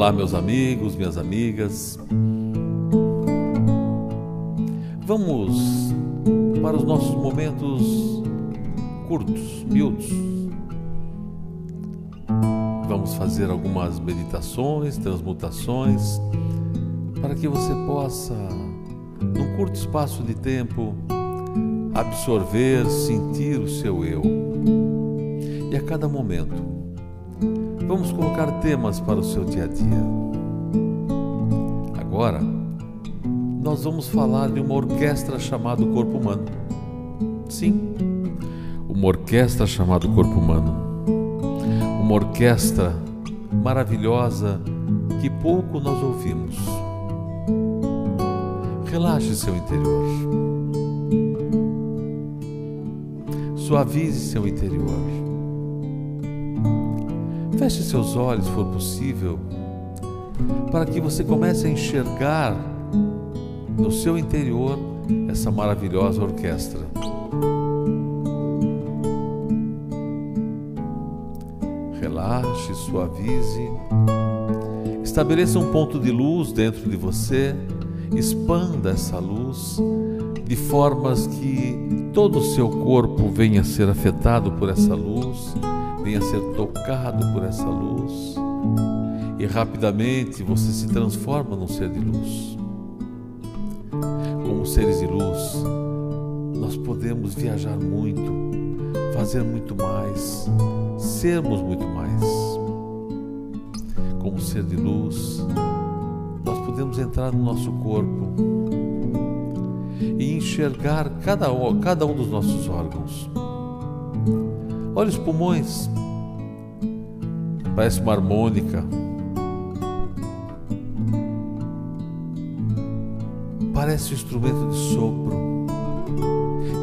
Olá, meus amigos, minhas amigas. Vamos para os nossos momentos curtos, miúdos. Vamos fazer algumas meditações, transmutações, para que você possa, num curto espaço de tempo, absorver, sentir o seu eu. E a cada momento, vamos colocar temas para o seu dia a dia. Agora, nós vamos falar de uma orquestra chamada Corpo Humano. Sim, uma orquestra chamada Corpo Humano. Uma orquestra maravilhosa que pouco nós ouvimos. Relaxe seu interior. Suavize seu interior. Feche seus olhos, se for possível, para que você comece a enxergar no seu interior essa maravilhosa orquestra. Relaxe, suavize, estabeleça um ponto de luz dentro de você, expanda essa luz de formas que todo o seu corpo venha a ser afetado por essa luz, venha ser tocado por essa luz, e rapidamente você se transforma num ser de luz como seres de luz, nós podemos viajar muito, fazer muito mais, sermos muito mais. Como ser de luz, nós podemos entrar no nosso corpo e enxergar cada, cada um dos nossos órgãos. Olha os pulmões, parece uma harmônica parece um instrumento de sopro,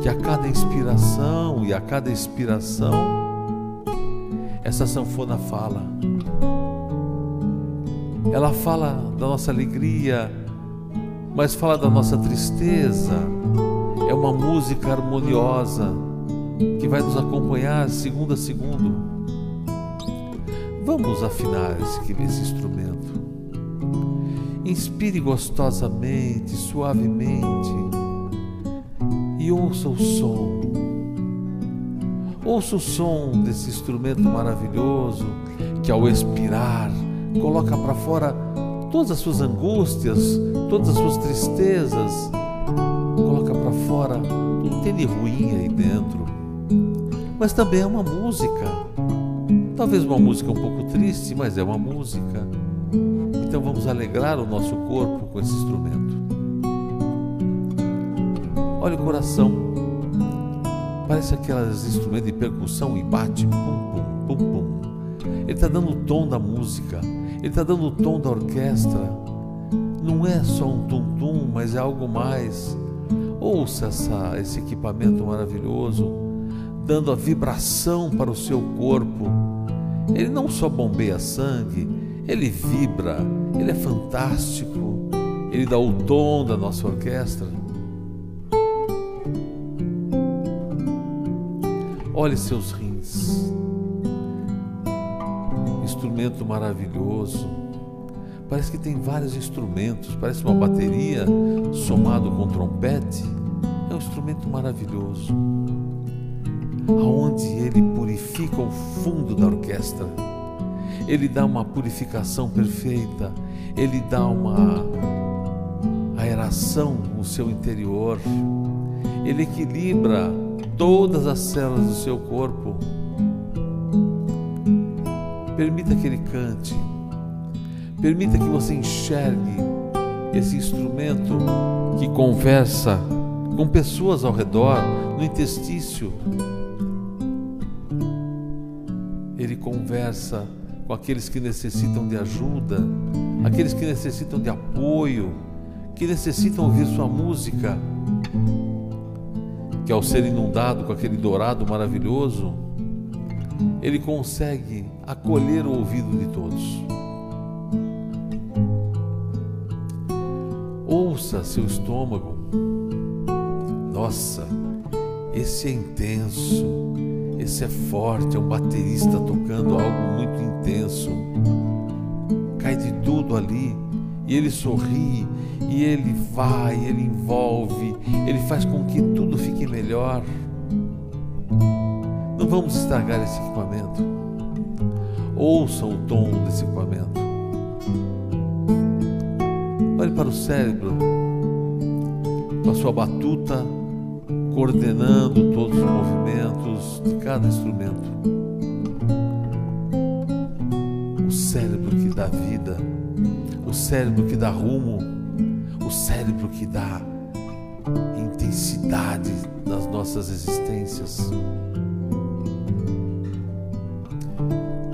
que a cada inspiração e a cada expiração, essa sanfona fala. Ela fala da nossa alegria, mas fala da nossa tristeza. É uma música harmoniosa que vai nos acompanhar segundo a segundo. Vamos afinar esse, esse instrumento. Inspire gostosamente, suavemente e ouça o som. Ouça o som desse instrumento maravilhoso que, ao expirar, coloca para fora todas as suas angústias, todas as suas tristezas, coloca para fora tudo que tem de ruim aí dentro. Mas também é uma música. Talvez uma música um pouco triste, mas é uma música. Então vamos alegrar o nosso corpo com esse instrumento. Olha o coração. Parece aqueles instrumentos de percussão e bate, pum, pum, pum, pum. Ele está dando o tom da música, ele está dando o tom da orquestra. Não é só um tum-tum, mas é algo mais. Ouça essa, esse equipamento maravilhoso, dando a vibração para o seu corpo. Ele não só bombeia sangue, ele vibra, ele é fantástico, ele dá o tom da nossa orquestra. Olhe seus rins, instrumento maravilhoso. Parece que tem vários instrumentos, parece uma bateria somado com trompete. É um instrumento maravilhoso, aonde ele purifica o fundo da orquestra ele dá uma purificação perfeita, Ele dá uma aeração no seu interior, Ele equilibra todas as células do seu corpo. Permita que Ele cante, permita que você enxergue esse instrumento que conversa com pessoas ao redor, no intestício. Conversa com aqueles que necessitam de ajuda, aqueles que necessitam de apoio, que necessitam ouvir sua música, que ao ser inundado com aquele dourado maravilhoso, ele consegue acolher o ouvido de todos. Ouça seu estômago. Nossa, esse é intenso esse é forte, é um baterista tocando algo muito intenso. cai de tudo ali, e ele sorri, e ele vai, ele envolve, ele faz com que tudo fique melhor. Não vamos estragar esse equipamento. Ouçam o tom desse equipamento. Olhe para o cérebro, com a sua batuta, coordenando todos os movimentos de cada instrumento. O cérebro que dá vida, o cérebro que dá rumo, o cérebro que dá intensidade nas nossas existências.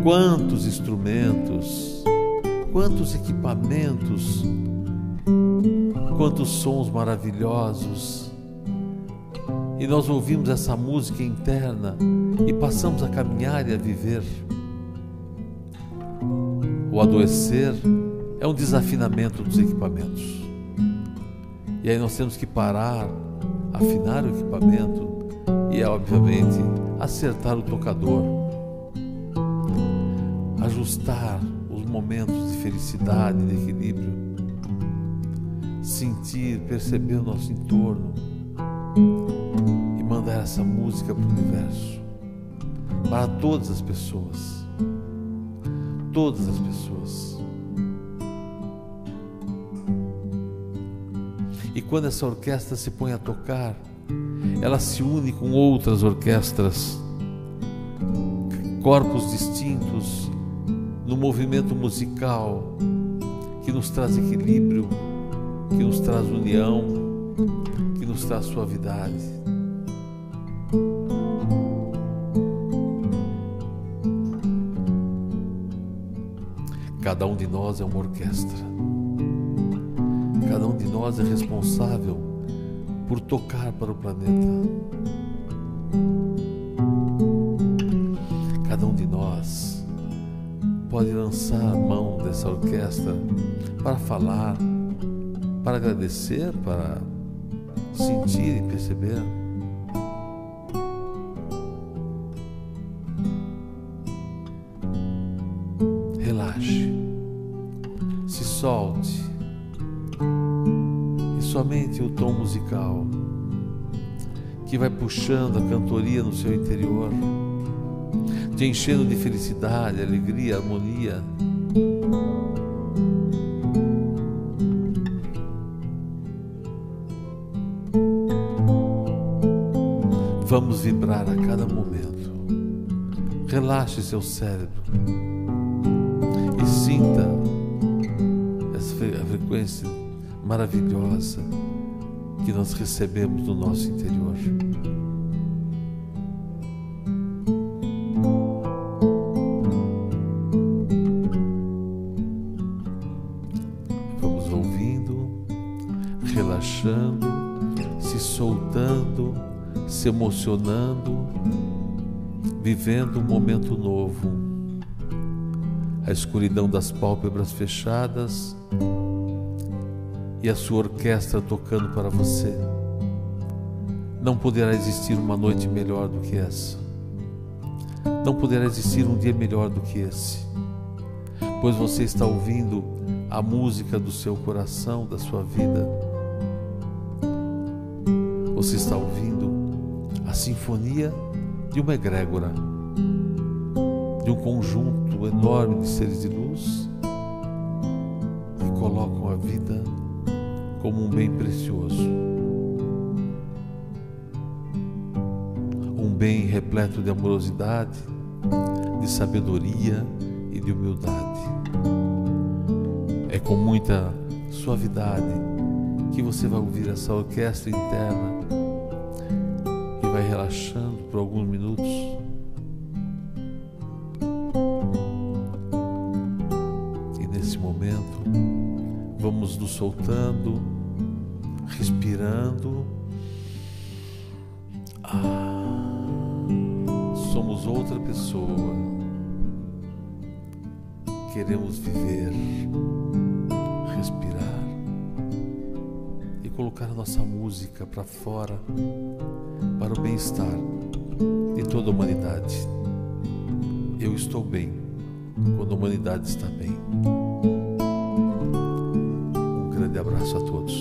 Quantos instrumentos, quantos equipamentos, quantos sons maravilhosos. E nós ouvimos essa música interna e passamos a caminhar e a viver. O adoecer é um desafinamento dos equipamentos. E aí nós temos que parar, afinar o equipamento e, obviamente, acertar o tocador ajustar os momentos de felicidade, de equilíbrio, sentir, perceber o nosso entorno mandar essa música para o universo, para todas as pessoas. Todas as pessoas. E quando essa orquestra se põe a tocar, ela se une com outras orquestras, corpos distintos, no movimento musical que nos traz equilíbrio, que nos traz união, que nos traz suavidade. Cada um de nós é uma orquestra. Cada um de nós é responsável por tocar para o planeta. Cada um de nós pode lançar a mão dessa orquestra para falar, para agradecer, para sentir e perceber. Relaxe, se solte e somente o tom musical que vai puxando a cantoria no seu interior te enchendo de felicidade, alegria, harmonia. Vamos vibrar a cada momento. Relaxe seu cérebro frequência maravilhosa que nós recebemos no nosso interior. relaxando, se soltando, se emocionando, vivendo um momento novo. A escuridão das pálpebras fechadas e a sua orquestra tocando para você. Não poderá existir uma noite melhor do que essa. Não poderá existir um dia melhor do que esse, pois você está ouvindo a música do seu coração, da sua vida você está ouvindo a sinfonia de uma egrégora, de um conjunto enorme de seres de luz que colocam a vida como um bem precioso. Um bem repleto de amorosidade, de sabedoria e de humildade. É com muita suavidade que você vai ouvir essa orquestra interna e vai relaxando por alguns minutos. E nesse momento, vamos nos soltando, respirando. Ah, somos outra pessoa. Queremos viver, respirar colocar a nossa música para fora, para o bem-estar de toda a humanidade. Eu estou bem quando a humanidade está bem. Abraço a todos.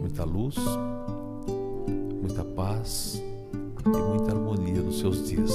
Muita luz, muita paz e muita harmonia nos seus dias.